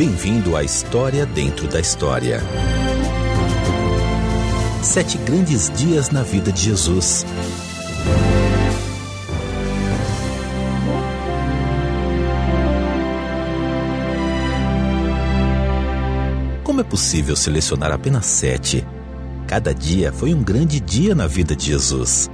Bem-vindo à História Dentro da História. Sete grandes dias na vida de Jesus. Como é possível selecionar apenas sete? Cada dia foi um grande dia na vida de Jesus.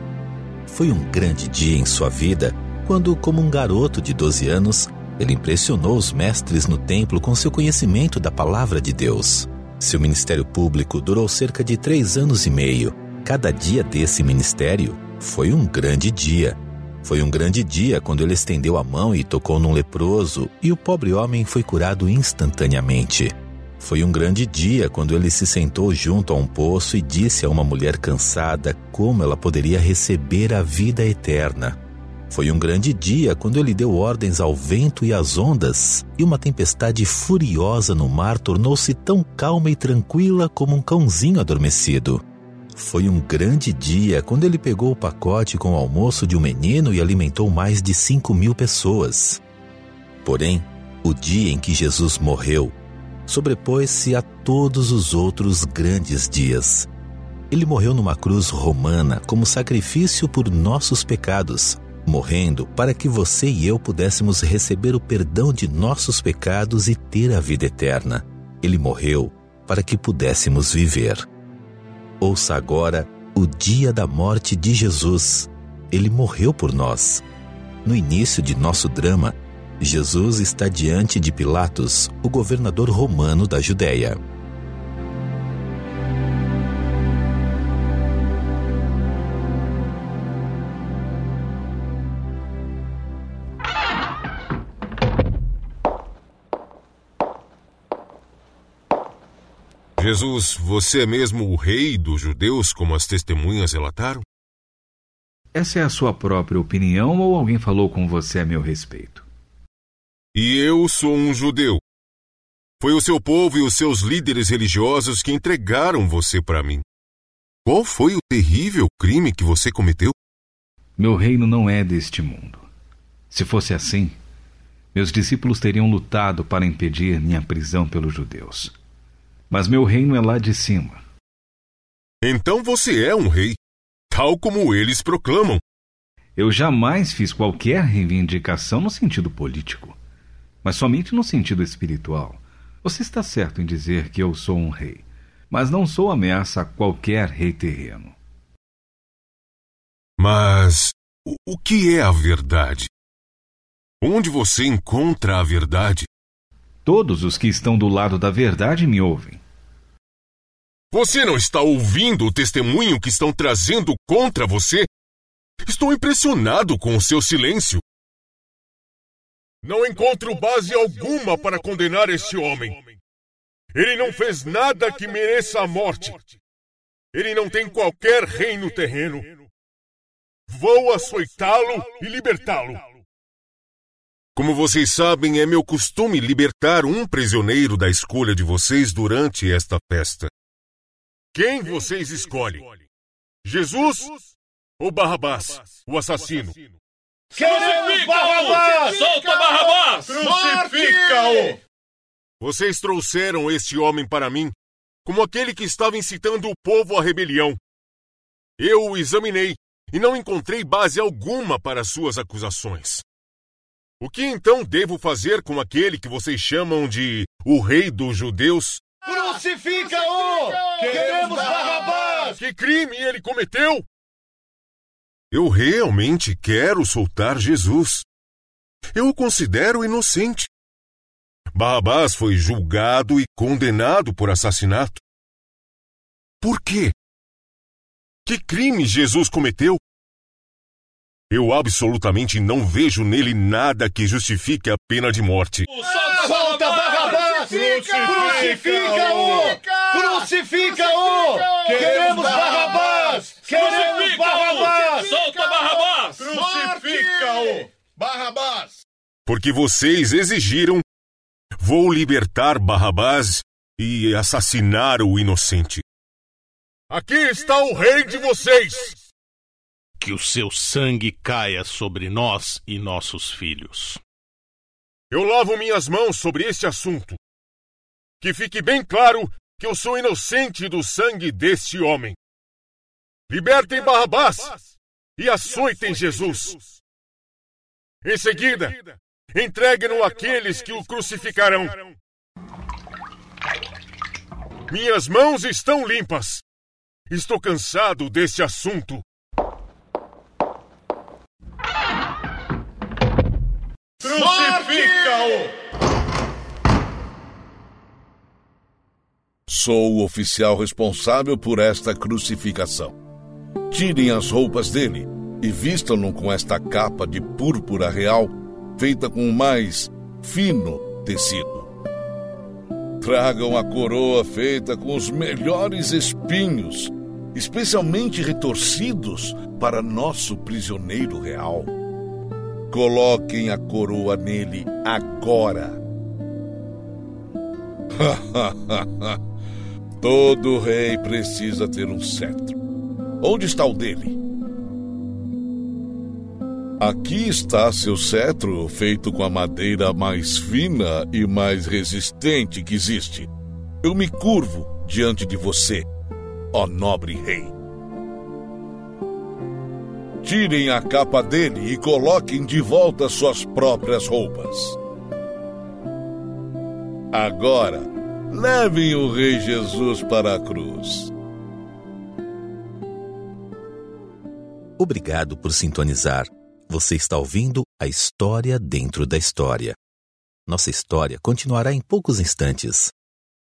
Foi um grande dia em sua vida quando, como um garoto de 12 anos, ele impressionou os mestres no templo com seu conhecimento da palavra de Deus. Seu ministério público durou cerca de três anos e meio. Cada dia desse ministério foi um grande dia. Foi um grande dia quando ele estendeu a mão e tocou num leproso, e o pobre homem foi curado instantaneamente. Foi um grande dia quando ele se sentou junto a um poço e disse a uma mulher cansada como ela poderia receber a vida eterna. Foi um grande dia quando ele deu ordens ao vento e às ondas, e uma tempestade furiosa no mar tornou-se tão calma e tranquila como um cãozinho adormecido. Foi um grande dia quando ele pegou o pacote com o almoço de um menino e alimentou mais de cinco mil pessoas. Porém, o dia em que Jesus morreu sobrepôs-se a todos os outros grandes dias. Ele morreu numa cruz romana como sacrifício por nossos pecados, morrendo para que você e eu pudéssemos receber o perdão de nossos pecados e ter a vida eterna. Ele morreu para que pudéssemos viver. Ouça agora o dia da morte de Jesus. Ele morreu por nós. No início de nosso drama, Jesus está diante de Pilatos, o governador romano da Judéia. Jesus, você é mesmo o rei dos judeus, como as testemunhas relataram? Essa é a sua própria opinião ou alguém falou com você a meu respeito? E eu sou um judeu. Foi o seu povo e os seus líderes religiosos que entregaram você para mim. Qual foi o terrível crime que você cometeu? Meu reino não é deste mundo. Se fosse assim, meus discípulos teriam lutado para impedir minha prisão pelos judeus mas meu reino é lá de cima. Então você é um rei, tal como eles proclamam. Eu jamais fiz qualquer reivindicação no sentido político, mas somente no sentido espiritual. Você está certo em dizer que eu sou um rei, mas não sou ameaça a qualquer rei terreno. Mas o que é a verdade? Onde você encontra a verdade? Todos os que estão do lado da verdade me ouvem. Você não está ouvindo o testemunho que estão trazendo contra você? Estou impressionado com o seu silêncio. Não encontro base alguma para condenar este homem. Ele não fez nada que mereça a morte. Ele não tem qualquer reino terreno. Vou açoitá-lo e libertá-lo. Como vocês sabem, é meu costume libertar um prisioneiro da escolha de vocês durante esta festa. Quem vocês escolhem? Jesus ou Barrabás, o assassino? Queremos Barrabás! Solta Barrabás! Crucifica-o! Vocês trouxeram este homem para mim como aquele que estava incitando o povo à rebelião. Eu o examinei e não encontrei base alguma para suas acusações. O que então devo fazer com aquele que vocês chamam de o rei dos judeus? Crucifica-o! Queremos Barrabás! Que crime ele cometeu? Eu realmente quero soltar Jesus. Eu o considero inocente. Barrabás foi julgado e condenado por assassinato. Por quê? Que crime Jesus cometeu? Eu absolutamente não vejo nele nada que justifique a pena de morte. Solta Barrabás! Crucifica-o! Crucifica-o! Queremos Barrabás! Queremos Barrabás! Solta Barrabás! Crucifica-o! Barrabás! Porque vocês exigiram, vou libertar Barrabás e assassinar o inocente. Aqui está o rei de vocês! Que o seu sangue caia sobre nós e nossos filhos. Eu lavo minhas mãos sobre este assunto. Que fique bem claro que eu sou inocente do sangue deste homem. Libertem Barrabás e açoitem Jesus. Em seguida, entreguem-no àqueles que o crucificarão. Minhas mãos estão limpas. Estou cansado deste assunto. Crucifica-o! Sou o oficial responsável por esta crucificação. Tirem as roupas dele e vistam-no com esta capa de púrpura real, feita com o mais fino tecido. Tragam a coroa feita com os melhores espinhos, especialmente retorcidos para nosso prisioneiro real. Coloquem a coroa nele agora. Todo rei precisa ter um cetro. Onde está o dele? Aqui está seu cetro, feito com a madeira mais fina e mais resistente que existe. Eu me curvo diante de você, ó nobre rei. Tirem a capa dele e coloquem de volta suas próprias roupas. Agora, levem o Rei Jesus para a cruz. Obrigado por sintonizar. Você está ouvindo a história dentro da história. Nossa história continuará em poucos instantes.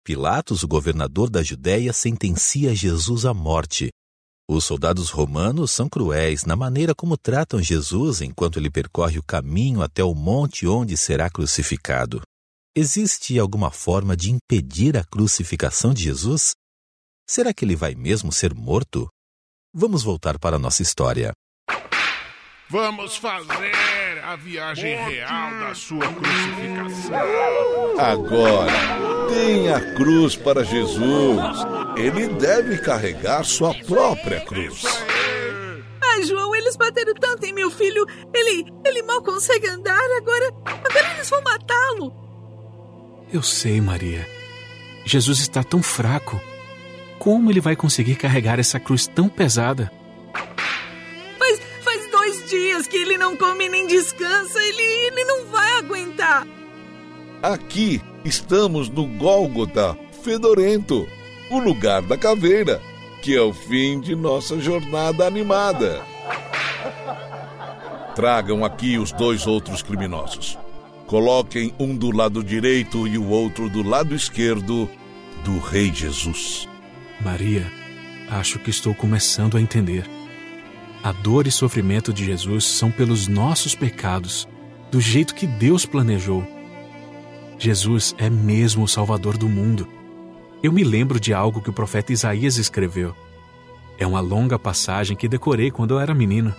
Pilatos, o governador da Judéia, sentencia Jesus à morte. Os soldados romanos são cruéis na maneira como tratam Jesus enquanto ele percorre o caminho até o monte onde será crucificado. Existe alguma forma de impedir a crucificação de Jesus? Será que ele vai mesmo ser morto? Vamos voltar para a nossa história. Vamos fazer a viagem real da sua crucificação. Agora, deem a cruz para Jesus. Ele deve carregar sua própria cruz. Ai, João, eles bateram tanto em meu filho. Ele, ele mal consegue andar. Agora, agora eles vão matá-lo. Eu sei, Maria. Jesus está tão fraco. Como ele vai conseguir carregar essa cruz tão pesada? Dias que ele não come nem descansa. Ele, ele não vai aguentar. Aqui estamos no Gólgota Fedorento, o lugar da caveira, que é o fim de nossa jornada animada. Tragam aqui os dois outros criminosos. Coloquem um do lado direito e o outro do lado esquerdo do Rei Jesus. Maria, acho que estou começando a entender. A dor e sofrimento de Jesus são pelos nossos pecados, do jeito que Deus planejou. Jesus é mesmo o Salvador do mundo. Eu me lembro de algo que o profeta Isaías escreveu. É uma longa passagem que decorei quando eu era menino.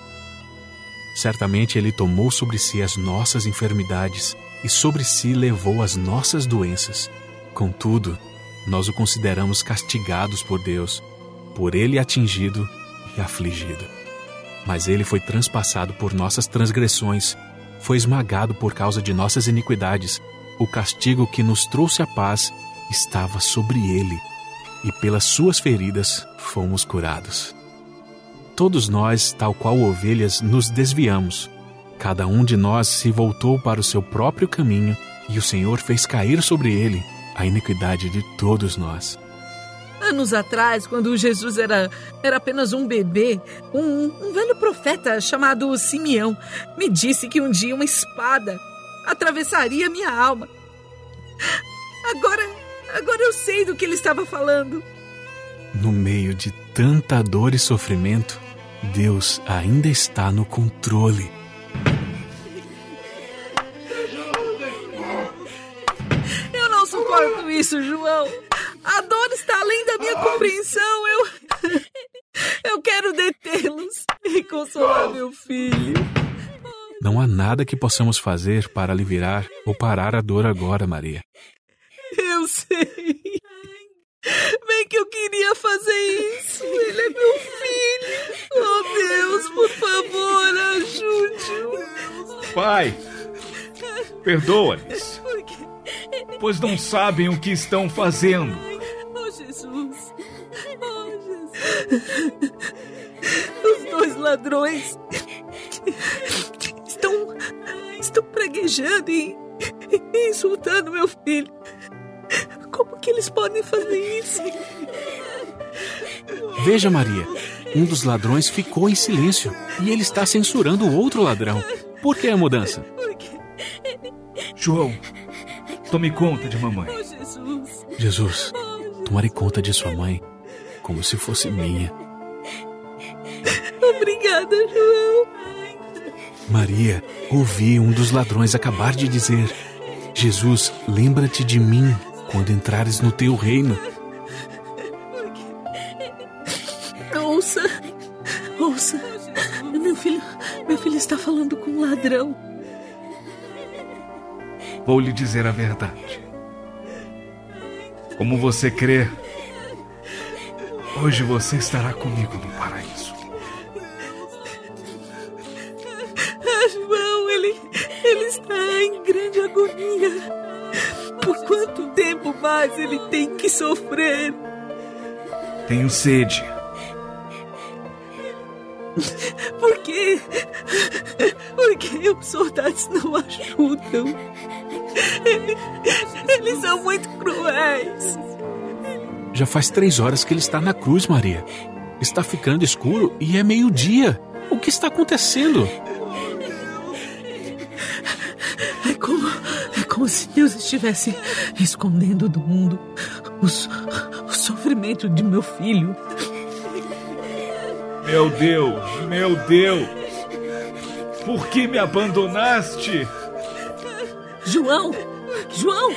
Certamente ele tomou sobre si as nossas enfermidades e sobre si levou as nossas doenças. Contudo, nós o consideramos castigados por Deus, por ele atingido e afligido. Mas ele foi transpassado por nossas transgressões, foi esmagado por causa de nossas iniquidades. O castigo que nos trouxe a paz estava sobre ele, e pelas suas feridas fomos curados. Todos nós, tal qual ovelhas, nos desviamos. Cada um de nós se voltou para o seu próprio caminho, e o Senhor fez cair sobre ele a iniquidade de todos nós. Anos atrás, quando Jesus era, era apenas um bebê, um, um velho profeta chamado Simeão me disse que um dia uma espada atravessaria minha alma. Agora, agora eu sei do que ele estava falando. No meio de tanta dor e sofrimento, Deus ainda está no controle. Eu não suporto isso, João. Além da minha compreensão. Eu. Eu quero detê-los e consolar meu filho. Não há nada que possamos fazer para aliviar ou parar a dor agora, Maria. Eu sei. Bem que eu queria fazer isso. Ele é meu filho. Oh, Deus, por favor, ajude-o. Pai, perdoa-lhes. Pois não sabem o que estão fazendo. Ladrões estão, estão praguejando e, e insultando meu filho. Como que eles podem fazer isso? Veja, Maria. Um dos ladrões ficou em silêncio e ele está censurando o outro ladrão. Por que a mudança? João, tome conta de mamãe. Oh, Jesus. Jesus, tomarei conta de sua mãe como se fosse minha. Obrigada, João. Maria, ouvi um dos ladrões acabar de dizer: Jesus, lembra-te de mim quando entrares no teu reino. Ouça. Ouça. Meu filho, meu filho está falando com um ladrão. Vou lhe dizer a verdade. Como você crê, hoje você estará comigo no paraíso. Sofrer? Tenho sede. Por quê? Por que os soldados não ajudam? Eles, são muito cruéis. Já faz três horas que ele está na cruz, Maria. Está ficando escuro e é meio-dia. O que está acontecendo? É como, é como se Deus estivesse escondendo do mundo os, o sofrimento de meu filho. Meu Deus, meu Deus! Por que me abandonaste? João! João!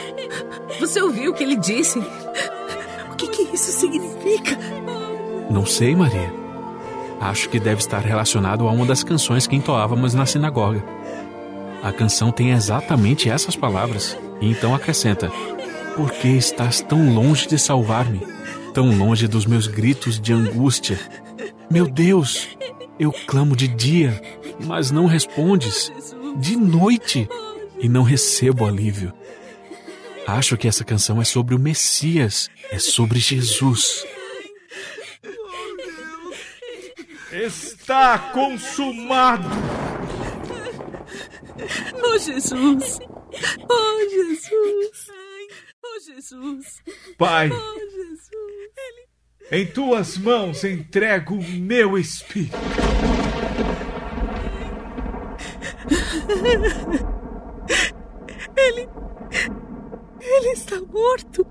Você ouviu o que ele disse? O que, que isso significa? Não sei, Maria. Acho que deve estar relacionado a uma das canções que entoávamos na sinagoga. A canção tem exatamente essas palavras, e então acrescenta: Por que estás tão longe de salvar-me? Tão longe dos meus gritos de angústia? Meu Deus, eu clamo de dia, mas não respondes, de noite, e não recebo alívio. Acho que essa canção é sobre o Messias, é sobre Jesus. Está consumado! Oh, Jesus! Oh, Jesus! Jesus! Pai, Oh, Jesus! em tuas mãos entrego o meu espírito. Ele. Ele está morto.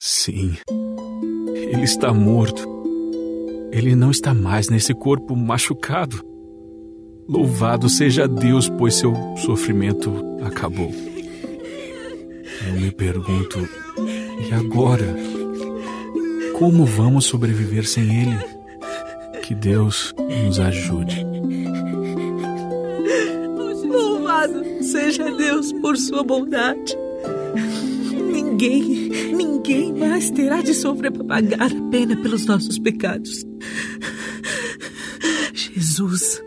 Sim, ele está morto. Ele não está mais nesse corpo machucado. Louvado seja Deus, pois seu sofrimento acabou. Eu me pergunto, e agora? Como vamos sobreviver sem ele? Que Deus nos ajude. Louvado seja Deus por sua bondade. Ninguém, ninguém mais terá de sofrer para pagar a pena pelos nossos pecados. Jesus.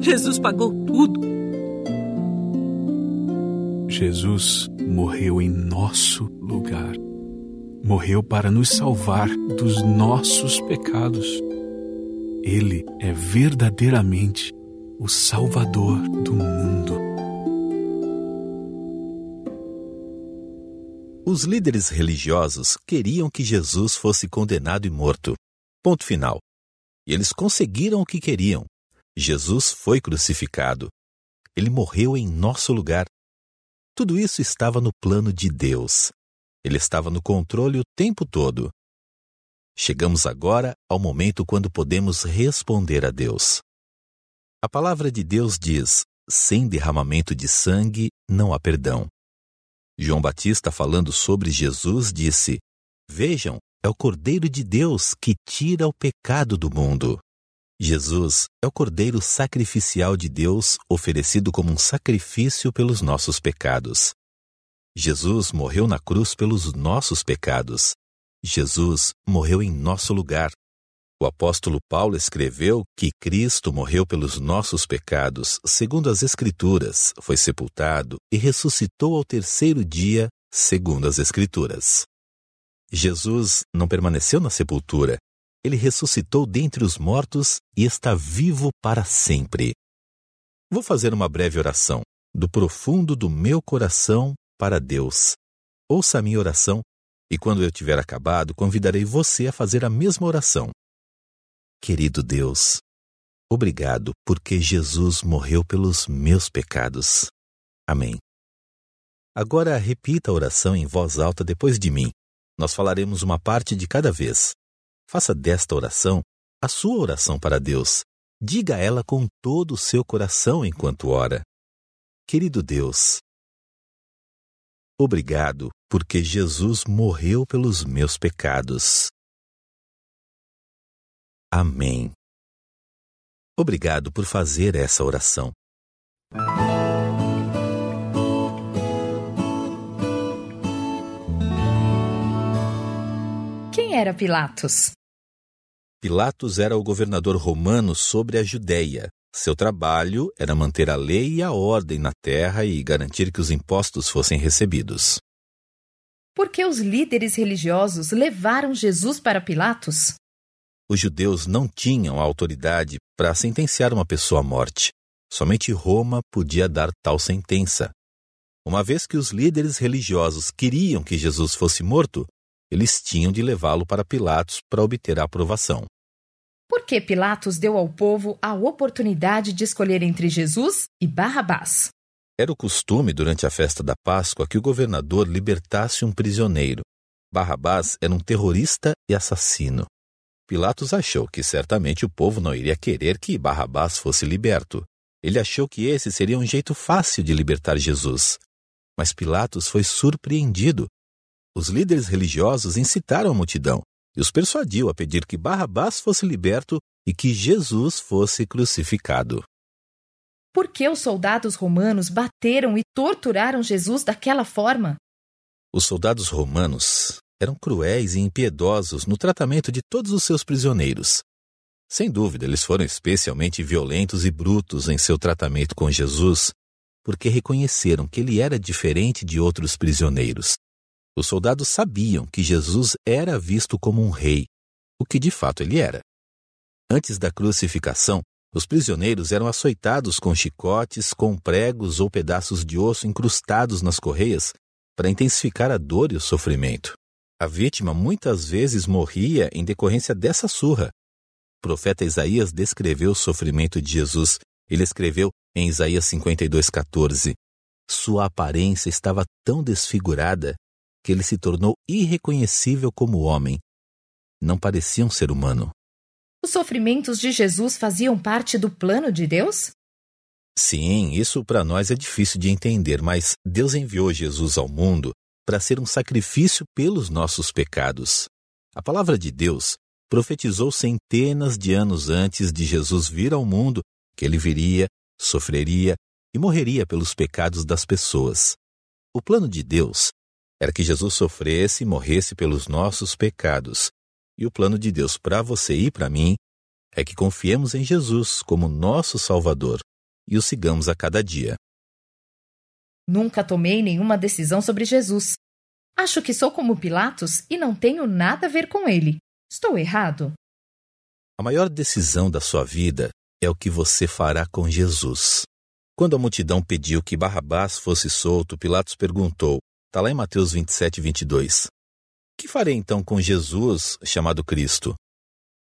Jesus pagou tudo. Jesus morreu em nosso lugar. Morreu para nos salvar dos nossos pecados. Ele é verdadeiramente o Salvador do mundo. Os líderes religiosos queriam que Jesus fosse condenado e morto. Ponto final. E eles conseguiram o que queriam. Jesus foi crucificado. Ele morreu em nosso lugar. Tudo isso estava no plano de Deus. Ele estava no controle o tempo todo. Chegamos agora ao momento quando podemos responder a Deus. A palavra de Deus diz: sem derramamento de sangue não há perdão. João Batista, falando sobre Jesus, disse: Vejam, é o Cordeiro de Deus que tira o pecado do mundo. Jesus é o Cordeiro sacrificial de Deus oferecido como um sacrifício pelos nossos pecados. Jesus morreu na cruz pelos nossos pecados. Jesus morreu em nosso lugar. O apóstolo Paulo escreveu que Cristo morreu pelos nossos pecados, segundo as Escrituras, foi sepultado e ressuscitou ao terceiro dia, segundo as Escrituras. Jesus não permaneceu na sepultura, ele ressuscitou dentre os mortos e está vivo para sempre. Vou fazer uma breve oração, do profundo do meu coração para Deus. Ouça a minha oração e, quando eu tiver acabado, convidarei você a fazer a mesma oração. Querido Deus, obrigado porque Jesus morreu pelos meus pecados. Amém. Agora repita a oração em voz alta depois de mim. Nós falaremos uma parte de cada vez. Faça desta oração a sua oração para Deus. Diga ela com todo o seu coração enquanto ora. Querido Deus, obrigado porque Jesus morreu pelos meus pecados. Amém. Obrigado por fazer essa oração. Quem era Pilatos? Pilatos era o governador romano sobre a Judéia. Seu trabalho era manter a lei e a ordem na terra e garantir que os impostos fossem recebidos. Por que os líderes religiosos levaram Jesus para Pilatos? Os judeus não tinham a autoridade para sentenciar uma pessoa à morte. Somente Roma podia dar tal sentença. Uma vez que os líderes religiosos queriam que Jesus fosse morto, eles tinham de levá-lo para Pilatos para obter a aprovação. Por que Pilatos deu ao povo a oportunidade de escolher entre Jesus e Barrabás? Era o costume durante a festa da Páscoa que o governador libertasse um prisioneiro. Barrabás era um terrorista e assassino. Pilatos achou que certamente o povo não iria querer que Barrabás fosse liberto. Ele achou que esse seria um jeito fácil de libertar Jesus. Mas Pilatos foi surpreendido. Os líderes religiosos incitaram a multidão e os persuadiu a pedir que Barrabás fosse liberto e que Jesus fosse crucificado. Por que os soldados romanos bateram e torturaram Jesus daquela forma? Os soldados romanos eram cruéis e impiedosos no tratamento de todos os seus prisioneiros. Sem dúvida, eles foram especialmente violentos e brutos em seu tratamento com Jesus, porque reconheceram que ele era diferente de outros prisioneiros. Os soldados sabiam que Jesus era visto como um rei, o que de fato ele era. Antes da crucificação, os prisioneiros eram açoitados com chicotes, com pregos ou pedaços de osso incrustados nas correias para intensificar a dor e o sofrimento. A vítima muitas vezes morria em decorrência dessa surra. O profeta Isaías descreveu o sofrimento de Jesus. Ele escreveu em Isaías 52,14: Sua aparência estava tão desfigurada que ele se tornou irreconhecível como homem. Não parecia um ser humano. Os sofrimentos de Jesus faziam parte do plano de Deus? Sim, isso para nós é difícil de entender, mas Deus enviou Jesus ao mundo para ser um sacrifício pelos nossos pecados. A palavra de Deus profetizou centenas de anos antes de Jesus vir ao mundo que ele viria, sofreria e morreria pelos pecados das pessoas. O plano de Deus era que Jesus sofresse e morresse pelos nossos pecados. E o plano de Deus para você e para mim é que confiemos em Jesus como nosso Salvador e o sigamos a cada dia. Nunca tomei nenhuma decisão sobre Jesus. Acho que sou como Pilatos e não tenho nada a ver com ele. Estou errado? A maior decisão da sua vida é o que você fará com Jesus. Quando a multidão pediu que Barrabás fosse solto, Pilatos perguntou, está lá em Mateus 27, 22, que farei então com Jesus, chamado Cristo?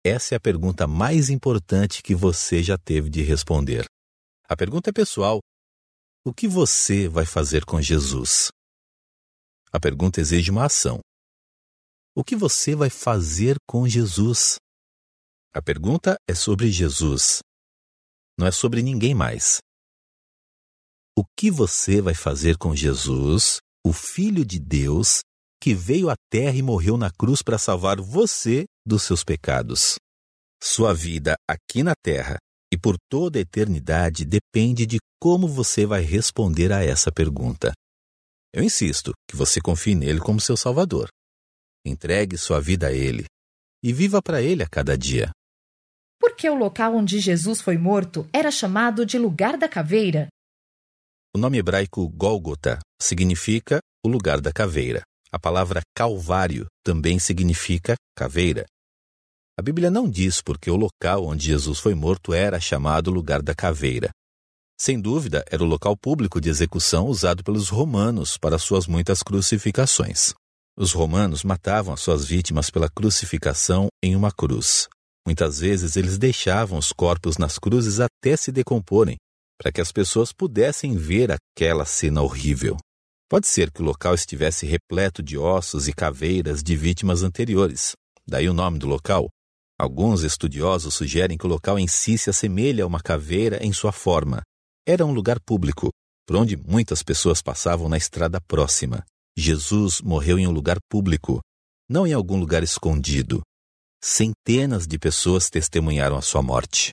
Essa é a pergunta mais importante que você já teve de responder. A pergunta é pessoal. O que você vai fazer com Jesus? A pergunta exige uma ação. O que você vai fazer com Jesus? A pergunta é sobre Jesus. Não é sobre ninguém mais. O que você vai fazer com Jesus, o Filho de Deus, que veio à terra e morreu na cruz para salvar você dos seus pecados? Sua vida aqui na terra e por toda a eternidade depende de como você vai responder a essa pergunta. Eu insisto que você confie nele como seu Salvador. Entregue sua vida a ele e viva para ele a cada dia. Por que o local onde Jesus foi morto era chamado de lugar da caveira? O nome hebraico Gólgota significa o lugar da caveira. A palavra Calvário também significa caveira. A Bíblia não diz porque o local onde Jesus foi morto era chamado lugar da caveira. Sem dúvida, era o local público de execução usado pelos romanos para suas muitas crucificações. Os romanos matavam as suas vítimas pela crucificação em uma cruz. Muitas vezes eles deixavam os corpos nas cruzes até se decomporem, para que as pessoas pudessem ver aquela cena horrível. Pode ser que o local estivesse repleto de ossos e caveiras de vítimas anteriores. Daí o nome do local. Alguns estudiosos sugerem que o local em si se assemelha a uma caveira em sua forma. Era um lugar público, por onde muitas pessoas passavam na estrada próxima. Jesus morreu em um lugar público, não em algum lugar escondido. Centenas de pessoas testemunharam a sua morte.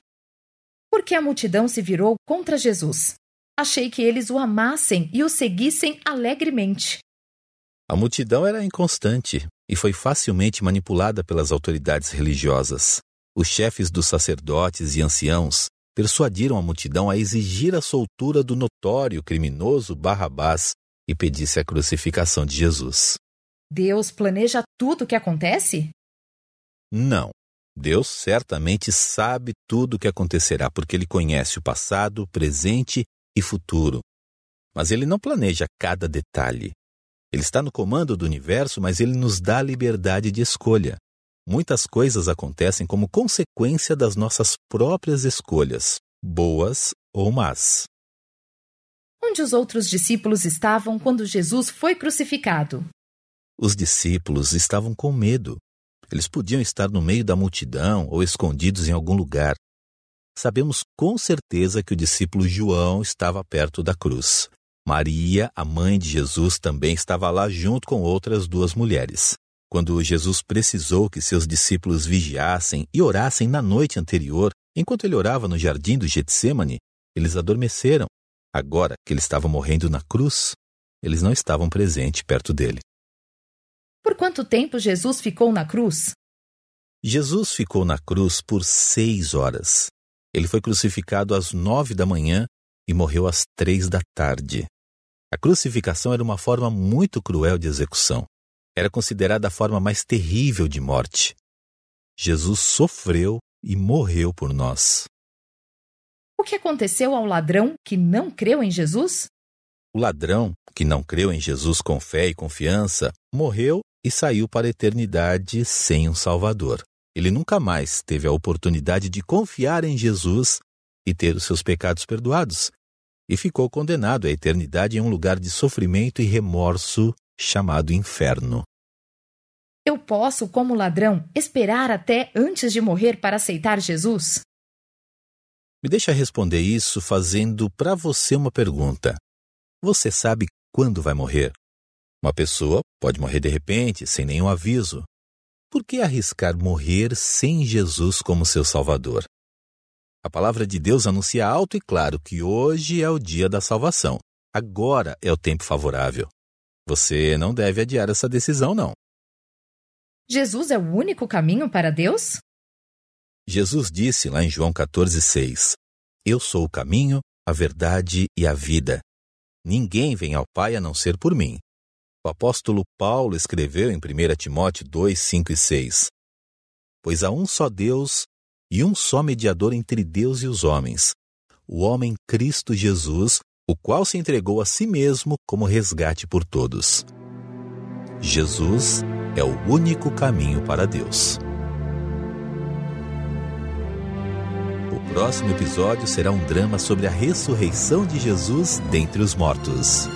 Por que a multidão se virou contra Jesus? Achei que eles o amassem e o seguissem alegremente. A multidão era inconstante e foi facilmente manipulada pelas autoridades religiosas. Os chefes dos sacerdotes e anciãos persuadiram a multidão a exigir a soltura do notório criminoso Barrabás e pedisse a crucificação de Jesus. Deus planeja tudo o que acontece? Não. Deus certamente sabe tudo o que acontecerá, porque Ele conhece o passado, presente e futuro. Mas Ele não planeja cada detalhe. Ele está no comando do universo, mas Ele nos dá liberdade de escolha. Muitas coisas acontecem como consequência das nossas próprias escolhas, boas ou más. Onde os outros discípulos estavam quando Jesus foi crucificado? Os discípulos estavam com medo. Eles podiam estar no meio da multidão ou escondidos em algum lugar. Sabemos com certeza que o discípulo João estava perto da cruz. Maria, a mãe de Jesus, também estava lá junto com outras duas mulheres. Quando Jesus precisou que seus discípulos vigiassem e orassem na noite anterior, enquanto ele orava no jardim do Getsemane, eles adormeceram. Agora que ele estava morrendo na cruz, eles não estavam presentes perto dele. Por quanto tempo Jesus ficou na cruz? Jesus ficou na cruz por seis horas. Ele foi crucificado às nove da manhã e morreu às três da tarde. A crucificação era uma forma muito cruel de execução. Era considerada a forma mais terrível de morte. Jesus sofreu e morreu por nós. O que aconteceu ao ladrão que não creu em Jesus? O ladrão, que não creu em Jesus com fé e confiança, morreu e saiu para a eternidade sem um Salvador. Ele nunca mais teve a oportunidade de confiar em Jesus e ter os seus pecados perdoados, e ficou condenado à eternidade em um lugar de sofrimento e remorso chamado inferno. Eu posso, como ladrão, esperar até antes de morrer para aceitar Jesus? Me deixa responder isso fazendo para você uma pergunta. Você sabe quando vai morrer? Uma pessoa pode morrer de repente, sem nenhum aviso. Por que arriscar morrer sem Jesus como seu Salvador? A palavra de Deus anuncia alto e claro que hoje é o dia da salvação. Agora é o tempo favorável. Você não deve adiar essa decisão, não. Jesus é o único caminho para Deus? Jesus disse lá em João 14,6: Eu sou o caminho, a verdade e a vida. Ninguém vem ao Pai a não ser por mim. O apóstolo Paulo escreveu em 1 Timóteo 2, 5 e 6: Pois há um só Deus e um só mediador entre Deus e os homens, o homem Cristo Jesus, o qual se entregou a si mesmo como resgate por todos. Jesus é o único caminho para Deus. O próximo episódio será um drama sobre a ressurreição de Jesus dentre os mortos.